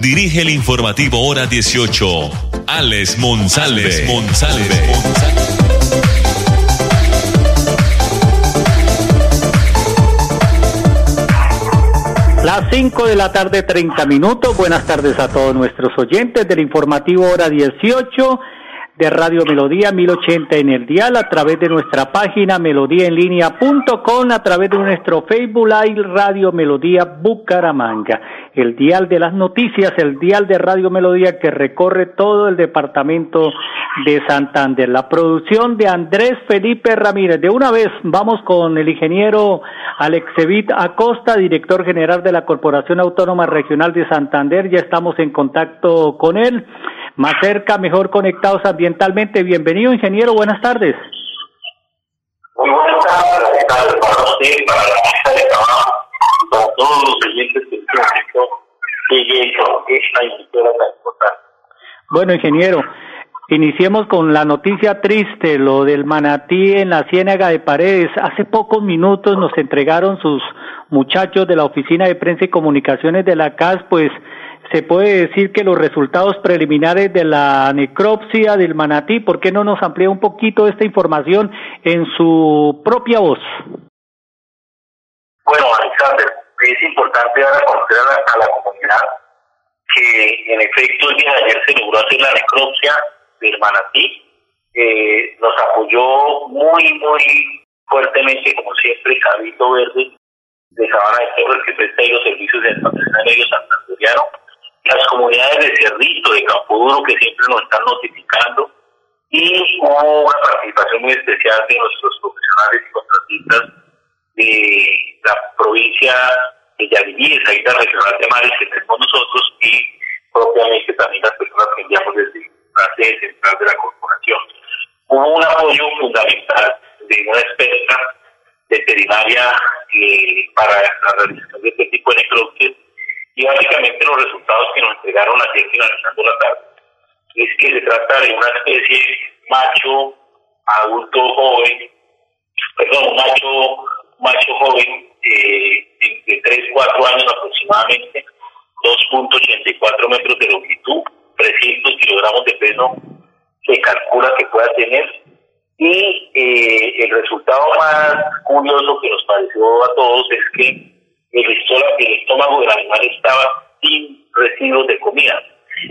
dirige el informativo Hora 18, Alex Monsalve. Monsalve. Las 5 de la tarde, 30 minutos. Buenas tardes a todos nuestros oyentes del informativo Hora 18 de Radio Melodía 1080 en el dial a través de nuestra página melodíaenlínea.com a través de nuestro Facebook Live Radio Melodía Bucaramanga. El dial de las noticias el dial de Radio Melodía que recorre todo el departamento de Santander. La producción de Andrés Felipe Ramírez. De una vez vamos con el ingeniero Alexevit Acosta director general de la Corporación Autónoma Regional de Santander. Ya estamos en contacto con él más cerca, mejor conectados ambientalmente. Bienvenido, ingeniero, buenas tardes. Muy buenas tardes, para usted, para la mesa de trabajo, para todos los oyentes que siguen esta emisora tan importante. Bueno, ingeniero, iniciemos con la noticia triste, lo del manatí en la ciénaga de Paredes. Hace pocos minutos nos entregaron sus muchachos de la Oficina de Prensa y Comunicaciones de la CAS, pues se puede decir que los resultados preliminares de la necropsia del manatí, ¿por qué no nos amplía un poquito esta información en su propia voz? Bueno, Alexander, es importante dar a conocer a la, comunidad que en efecto el día de ayer se logró hacer la necropsia del manatí. Eh, nos apoyó muy, muy fuertemente, como siempre, Cabildo Verde de Sabana de Torres, que presta los servicios de medio santanderiano las comunidades de Cerrito, de Campo Duro, que siempre nos están notificando, y hubo una participación muy especial de nuestros profesionales y contratistas de la provincia de Yavillí, de la regional de Mares que tenemos nosotros, y propiamente también las personas que enviamos desde la sede central de la corporación. Hubo un apoyo fundamental de una experta veterinaria eh, para la realización de este tipo de necropsias y básicamente los resultados que nos entregaron ayer finalizando la tarde es que se trata de una especie macho adulto joven, perdón, macho, macho joven eh, de 3, 4 años aproximadamente, 2.84 metros de longitud, 300 kilogramos de peso se calcula que pueda tener. Y eh, el resultado más curioso que nos pareció a todos es que el, estómago del animal estaba sin residuos de comida.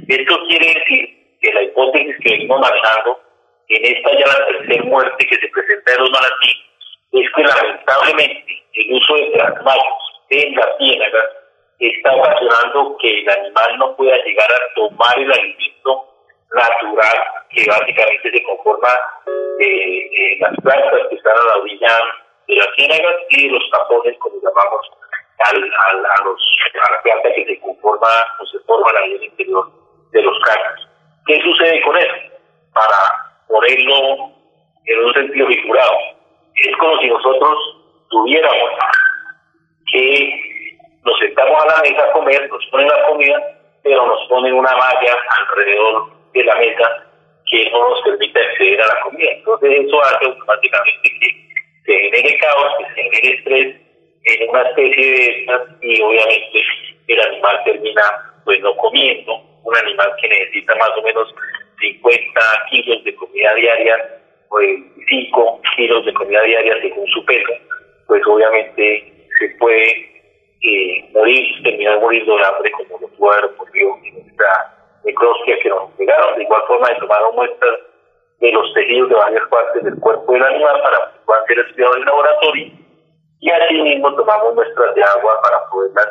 Esto quiere decir que la hipótesis que venimos manejando en esta ya la tercera muerte que se presenta en los manatí es que lamentablemente el uso de trasmayos en la ciénaga está ocasionando que el animal no pueda llegar a tomar el alimento natural que básicamente se conforma de, las plantas que están a la orilla de la ciénaga y los tapones, como llamamos al, a, los, a la planta que se conforma o se forma la vida interior de los caños. ¿Qué sucede con eso? Para ponerlo en un sentido figurado, es como si nosotros tuviéramos que nos sentamos a la mesa a comer, nos ponen la comida, pero nos ponen una malla alrededor de la mesa que no nos permite acceder a la comida. Entonces eso hace automáticamente que se genere caos, que se genere estrés en una especie de estas y obviamente el animal termina pues no comiendo, un animal que necesita más o menos 50 kilos de comida diaria, pues 5 kilos de comida diaria según su peso, pues obviamente se puede eh, morir, terminar muriendo de hambre como lo pudo haber ocurrido en esta necropsia que nos entregaron. De igual forma, se tomaron muestras de los tejidos de varias partes del cuerpo del animal para que puedan ser estudiados en laboratorio y así mismo tomamos muestras de agua para poderlas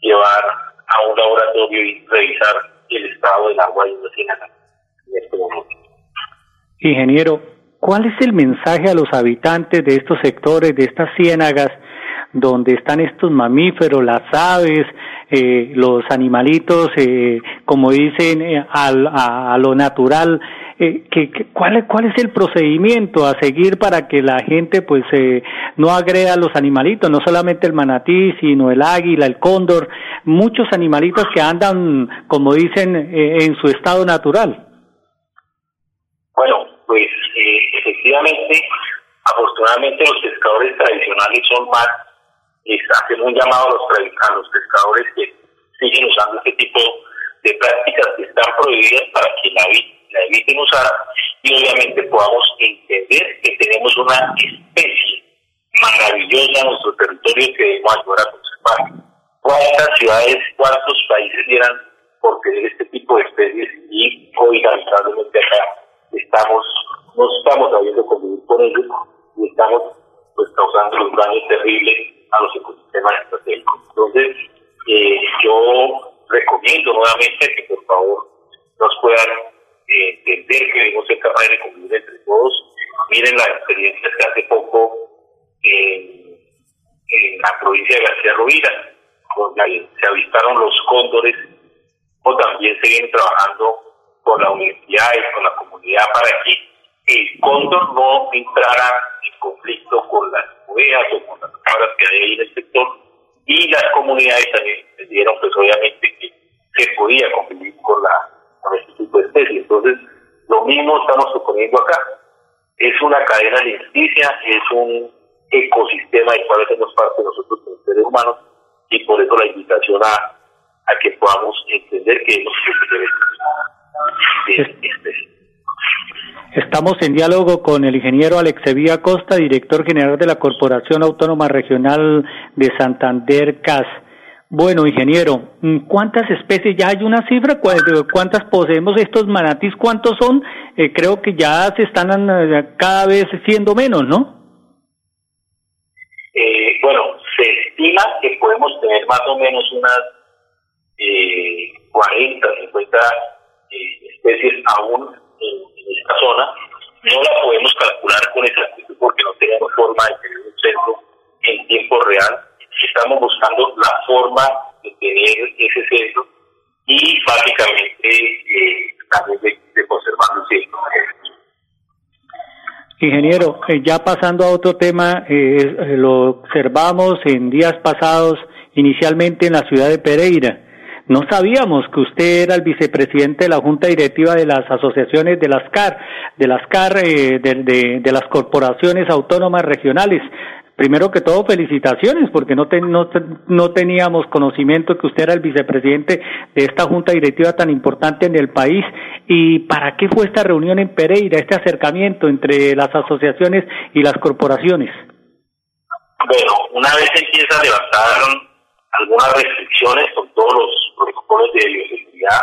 llevar a un laboratorio y revisar el estado del agua y en este momento. Ingeniero, ¿cuál es el mensaje a los habitantes de estos sectores, de estas ciénagas, donde están estos mamíferos, las aves, eh, los animalitos, eh, como dicen, eh, al, a, a, lo natural. Eh, que, ¿cuál, ¿Cuál es el procedimiento a seguir para que la gente pues eh, no agreda a los animalitos, no solamente el manatí, sino el águila, el cóndor, muchos animalitos que andan, como dicen, en su estado natural? Bueno, pues eh, efectivamente, afortunadamente los pescadores tradicionales son más, es, hacemos un llamado a los, a los pescadores que siguen usando este tipo de prácticas que están prohibidas para que la, la eviten usar y obviamente podamos entender que tenemos una especie maravillosa en nuestro territorio que debemos ayudar a conservar. ¿Cuántas ciudades, cuántos países dieran por tener este tipo de especies y hoy lamentablemente acá estamos, no estamos sabiendo convivir con ellos y estamos pues causando un daño terrible a los ecosistemas estratégicos. Entonces, eh, yo recomiendo nuevamente que por favor nos puedan eh, entender que debemos ser capaces de convivir entre todos. Miren la experiencia que hace poco en, en la provincia de García Rovira, donde se avistaron los cóndores, o también se trabajando con la universidad y con la comunidad para que el cóndor no entrara en conflicto con las ovejas o con las cabras que hay ahí en el sector y las comunidades también entendieron pues obviamente que se podía convivir con la con este tipo de especies. Entonces, lo mismo estamos suponiendo acá. Es una cadena alimenticia, es un ecosistema del cual hacemos parte nosotros como seres humanos y por eso la invitación a, a que podamos entender que hemos Estamos en diálogo con el ingeniero Alexevía Costa, director general de la Corporación Autónoma Regional de Santander, CAS. Bueno, ingeniero, ¿cuántas especies? ¿Ya hay una cifra? ¿Cuántas poseemos estos manatís? ¿Cuántos son? Eh, creo que ya se están eh, cada vez siendo menos, ¿no? Eh, bueno, se estima que podemos tener más o menos unas eh, 40, 50 especies aún en, esta zona. No la podemos calcular con exactitud porque no tenemos forma de tener un censo en tiempo real. Estamos buscando la forma de tener ese censo y básicamente eh, también de, de conservar el censo. Ingeniero, eh, ya pasando a otro tema, eh, lo observamos en días pasados, inicialmente en la ciudad de Pereira no sabíamos que usted era el vicepresidente de la Junta Directiva de las asociaciones de las CAR, de las CAR, eh, de, de, de, las corporaciones autónomas regionales. Primero que todo, felicitaciones, porque no, ten, no, no teníamos conocimiento que usted era el vicepresidente de esta Junta Directiva tan importante en el país. ¿Y para qué fue esta reunión en Pereira, este acercamiento entre las asociaciones y las corporaciones? Bueno, una vez empieza a levantar algunas restricciones con todos los protocolos de bioseguridad,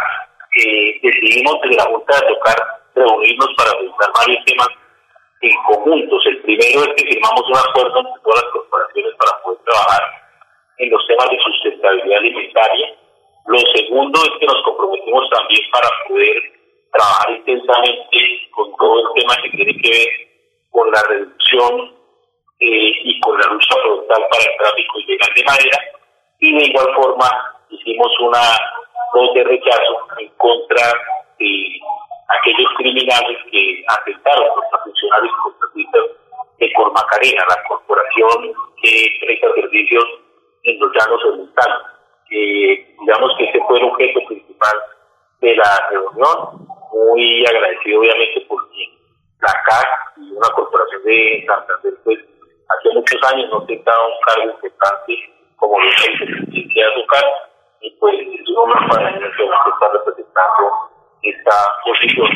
eh, decidimos desde la Junta de tocar reunirnos para revisar varios temas en conjuntos. El primero es que firmamos un acuerdo entre todas las corporaciones para poder trabajar en los temas de sustentabilidad alimentaria. Lo segundo es que nos comprometimos también para poder trabajar intensamente con todo el tema que tiene que ver con la reducción eh, y con la lucha frontal para el tráfico ilegal de madera y de igual forma hicimos una voz de rechazo en contra de aquellos criminales que atentaron contra funcionarios contratistas de Cormacarena, la corporación que presta servicios en los llanos orientales. Digamos que ese fue el objeto principal de la reunión, muy agradecido obviamente porque la CAC y una corporación de Santander pues hace muchos años no tentaba un cargo importante como y pues es un honor para mí que está representando esta posición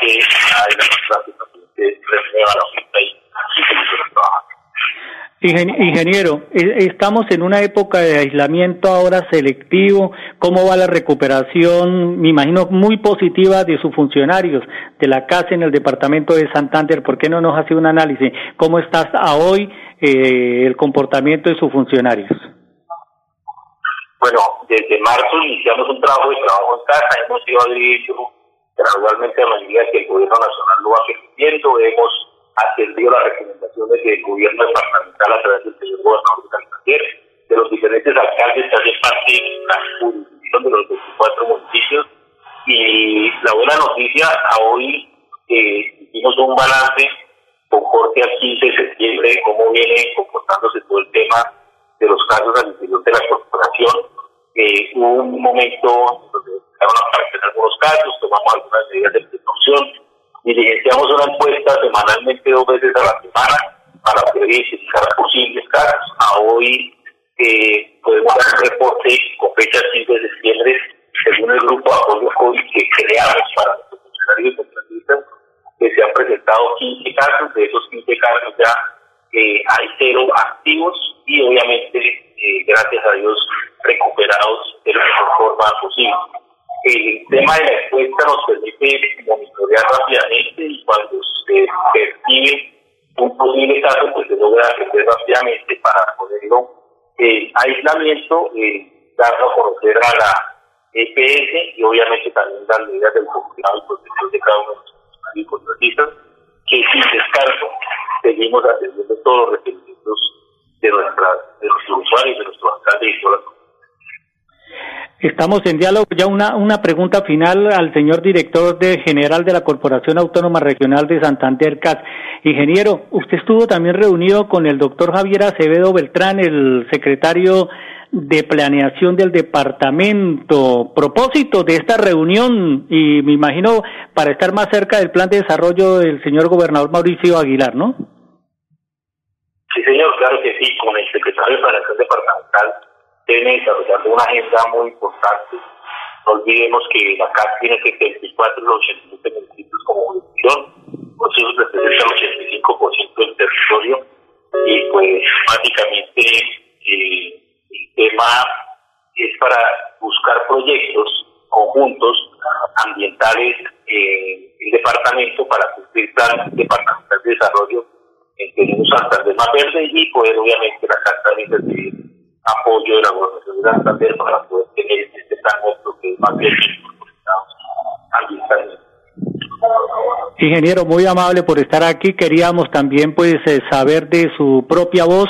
que hay la práctica que la y. Ingeniero, estamos en una época de aislamiento ahora selectivo. ¿Cómo va la recuperación? Me imagino muy positiva de sus funcionarios de la casa en el departamento de Santander. ¿Por qué no nos hace un análisis? ¿Cómo está a hoy eh, el comportamiento de sus funcionarios? Bueno, desde marzo iniciamos un trabajo de trabajo en casa, hemos ido adhiriendo gradualmente a medida que el gobierno nacional lo va permitiendo, hemos atendido las recomendaciones del gobierno departamental a través del señor gobernador de Santander, de los diferentes alcaldes que hacen parte de la jurisdicción de los 24 municipios. Y la buena noticia, a hoy hicimos un balance con corte al 15 de septiembre de cómo viene comportándose todo el tema de los casos al interior de la. Eh, un momento donde empezaron a aparecer algunos casos, tomamos algunas medidas de precaución, diligenciamos una encuesta semanalmente dos veces a la semana para poder identificar posibles casos. A hoy eh, podemos dar un reporte con fecha 5 de septiembre según el grupo de apoyo COVID que creamos para los funcionarios y contratistas que se han presentado 15 casos, de esos 15 casos ya eh, hay cero activos y obviamente, eh, gracias a Dios, recuperados de la mejor forma posible. El tema de la encuesta nos permite monitorear rápidamente y cuando se percibe un posible caso, pues se logra atender rápidamente para ponerlo en aislamiento, eh, darlo a conocer a la EPS y obviamente también las medidas del cuidado y protección de cada uno de los y contratistas, que sin descanso seguimos atendiendo todos los requerimientos de, nuestra, de nuestros usuarios, de nuestros alcaldes y todas Estamos en diálogo. Ya una, una pregunta final al señor director de general de la Corporación Autónoma Regional de Santander, CAT. Ingeniero, usted estuvo también reunido con el doctor Javier Acevedo Beltrán, el secretario de planeación del departamento. Propósito de esta reunión, y me imagino para estar más cerca del plan de desarrollo del señor gobernador Mauricio Aguilar, ¿no? Sí, señor, claro que sí, con el secretario de planeación departamental tiene desarrollando una agenda muy importante. No olvidemos que la CAC tiene 74 de los 87 municipios como jurisdicción, por eso representa el 85% del territorio y pues básicamente eh, tema es para buscar proyectos conjuntos ambientales en el departamento para cumplir planes departamentales de desarrollo en un Santander más verde y poder obviamente la también recibir apoyo de la gobernación de Santander para poder tener este plan nuestro que es más verde ambientalmente. Ingeniero, muy amable por estar aquí. Queríamos también pues eh, saber de su propia voz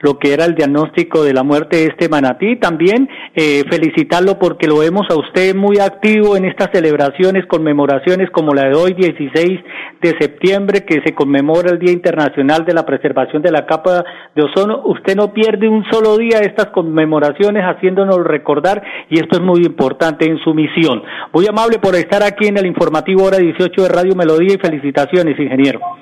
lo que era el diagnóstico de la muerte de este manatí. También eh, felicitarlo porque lo vemos a usted muy activo en estas celebraciones, conmemoraciones como la de hoy, 16 de septiembre, que se conmemora el Día Internacional de la Preservación de la Capa de Ozono. Usted no pierde un solo día estas conmemoraciones haciéndonos recordar y esto es muy importante en su misión. Muy amable por estar aquí en el informativo hora 18 de Radio Melodía y felicitaciones, ingeniero. No,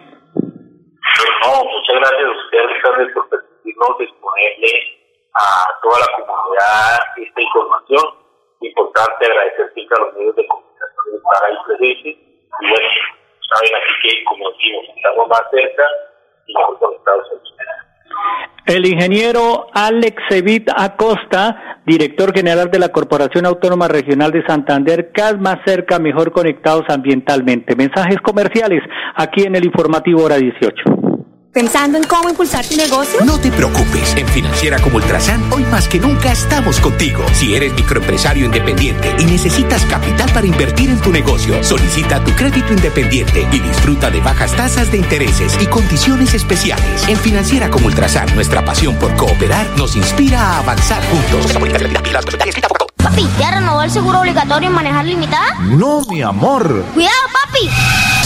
muchas gracias a usted, por permitirnos exponerle a toda la comunidad esta información. Importante agradecer a los medios de comunicación de estar ahí presentes. Y bueno, saben aquí que, como decimos, estamos más cerca y mejor conectados. El ingeniero Alex Evit Acosta, director general de la Corporación Autónoma Regional de Santander, CAS más cerca, mejor conectados ambientalmente. Mensajes comerciales aquí en el informativo hora 18. ¿Pensando en cómo impulsar tu negocio? No te preocupes. En Financiera como Ultrasan, hoy más que nunca estamos contigo. Si eres microempresario independiente y necesitas capital para invertir en tu negocio, solicita tu crédito independiente y disfruta de bajas tasas de intereses y condiciones especiales. En Financiera como Ultrasan, nuestra pasión por cooperar nos inspira a avanzar juntos. Papi, ¿ya renovó el seguro obligatorio en manejar limitada? No, mi amor. Cuidado, papi.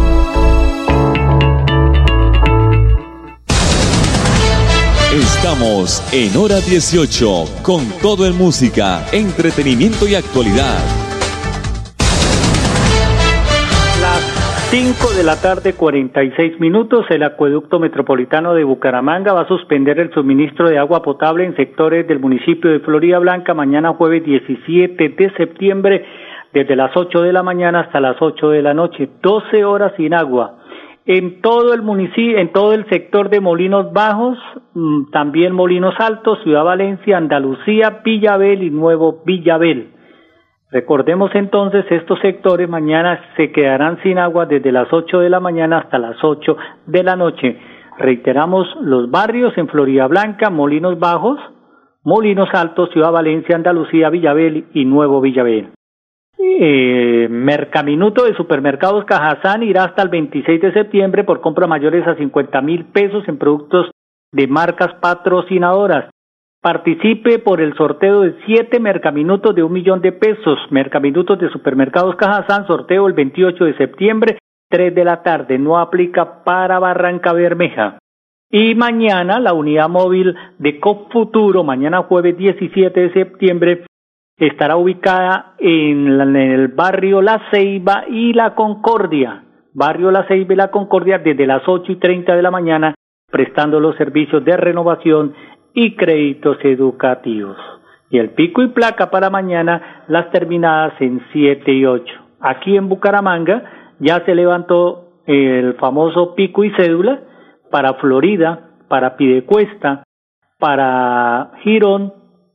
En hora 18 con todo en música, entretenimiento y actualidad. Las 5 de la tarde, 46 minutos, el acueducto metropolitano de Bucaramanga va a suspender el suministro de agua potable en sectores del municipio de Florida Blanca mañana jueves 17 de septiembre desde las 8 de la mañana hasta las 8 de la noche, 12 horas sin agua en todo el municipio, en todo el sector de Molinos Bajos, mm, también Molinos Altos, Ciudad Valencia, Andalucía, Villabel y Nuevo Villabel. Recordemos entonces, estos sectores mañana se quedarán sin agua desde las 8 de la mañana hasta las 8 de la noche. Reiteramos los barrios en Florida Blanca, Molinos Bajos, Molinos Altos, Ciudad Valencia, Andalucía, Villabel y Nuevo Villabel. Mercaminuto de Supermercados Cajazán irá hasta el 26 de septiembre por compra mayores a 50 mil pesos en productos de marcas patrocinadoras. Participe por el sorteo de siete Mercaminutos de un millón de pesos. Mercaminutos de Supermercados Cajazán, sorteo el 28 de septiembre, 3 de la tarde. No aplica para Barranca Bermeja. Y mañana la unidad móvil de COP Futuro, mañana jueves 17 de septiembre, estará ubicada en, el barrio La Ceiba y La Concordia. Barrio La Ceiba y La Concordia desde las ocho y treinta de la mañana, prestando los servicios de renovación y créditos educativos. Y el pico y placa para mañana, las terminadas en 7 y 8. Aquí en Bucaramanga ya se levantó el famoso pico y cédula para Florida, para Pidecuesta, para Girón,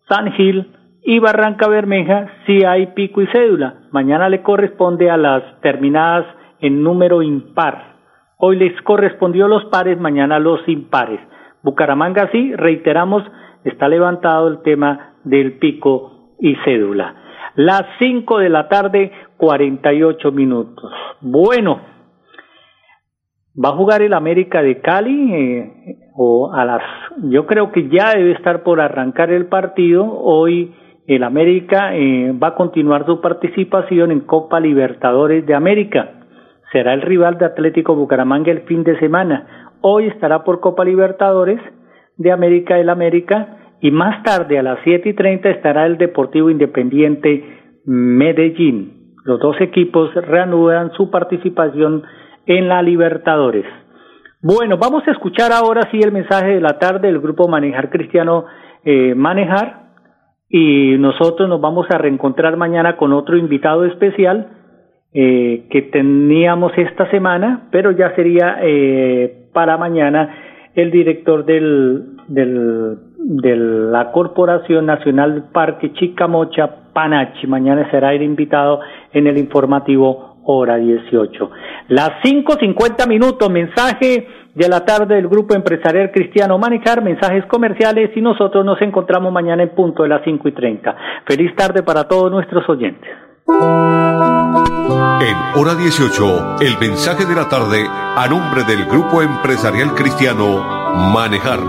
San Gil, y Barranca Bermeja sí hay pico y cédula. Mañana le corresponde a las terminadas en número impar. Hoy les correspondió los pares, mañana los impares. Bucaramanga sí, reiteramos, está levantado el tema del pico y cédula. Las cinco de la tarde, cuarenta y ocho minutos. Bueno, va a jugar el América de Cali eh, o a las, yo creo que ya debe estar por arrancar el partido hoy el América eh, va a continuar su participación en Copa Libertadores de América. Será el rival de Atlético Bucaramanga el fin de semana. Hoy estará por Copa Libertadores de América el América y más tarde a las 7 y 30 estará el Deportivo Independiente Medellín. Los dos equipos reanudan su participación en la Libertadores. Bueno, vamos a escuchar ahora sí el mensaje de la tarde del grupo Manejar Cristiano eh, Manejar y nosotros nos vamos a reencontrar mañana con otro invitado especial eh, que teníamos esta semana, pero ya sería eh, para mañana el director del, de la Corporación Nacional Parque Chicamocha, Panachi. Mañana será el invitado en el informativo hora 18. Las 5.50 minutos, mensaje de la tarde del Grupo Empresarial Cristiano Manejar, mensajes comerciales y nosotros nos encontramos mañana en punto de las 5 y 30. Feliz tarde para todos nuestros oyentes. En hora 18, el mensaje de la tarde a nombre del Grupo Empresarial Cristiano Manejar.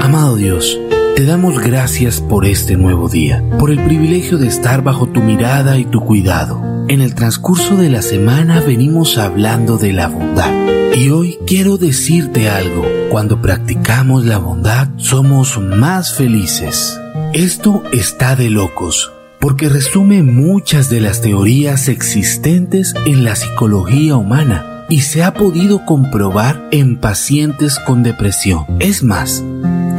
Amado Dios, te damos gracias por este nuevo día, por el privilegio de estar bajo tu mirada y tu cuidado. En el transcurso de la semana venimos hablando de la bondad. Y hoy quiero decirte algo, cuando practicamos la bondad somos más felices. Esto está de locos, porque resume muchas de las teorías existentes en la psicología humana y se ha podido comprobar en pacientes con depresión. Es más,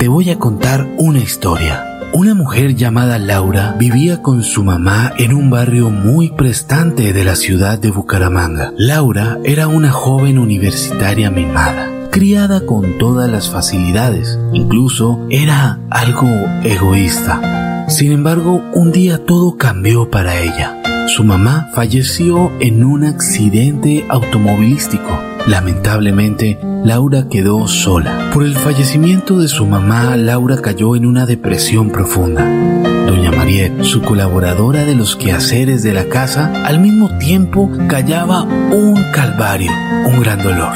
te voy a contar una historia. Una mujer llamada Laura vivía con su mamá en un barrio muy prestante de la ciudad de Bucaramanga. Laura era una joven universitaria mimada, criada con todas las facilidades, incluso era algo egoísta. Sin embargo, un día todo cambió para ella. Su mamá falleció en un accidente automovilístico. Lamentablemente, Laura quedó sola. Por el fallecimiento de su mamá, Laura cayó en una depresión profunda. Doña Mariette, su colaboradora de los quehaceres de la casa, al mismo tiempo callaba un calvario, un gran dolor.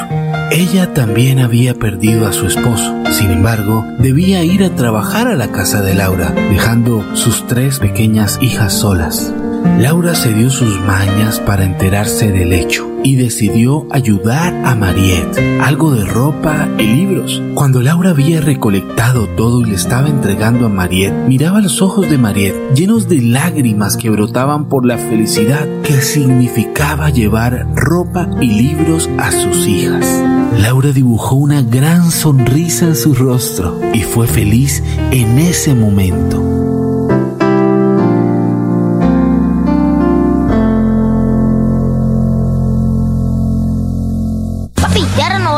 Ella también había perdido a su esposo. Sin embargo, debía ir a trabajar a la casa de Laura, dejando sus tres pequeñas hijas solas. Laura se dio sus mañas para enterarse del hecho y decidió ayudar a Mariette, algo de ropa y libros. Cuando Laura había recolectado todo y le estaba entregando a Mariette, miraba los ojos de Mariette llenos de lágrimas que brotaban por la felicidad que significaba llevar ropa y libros a sus hijas. Laura dibujó una gran sonrisa en su rostro y fue feliz en ese momento.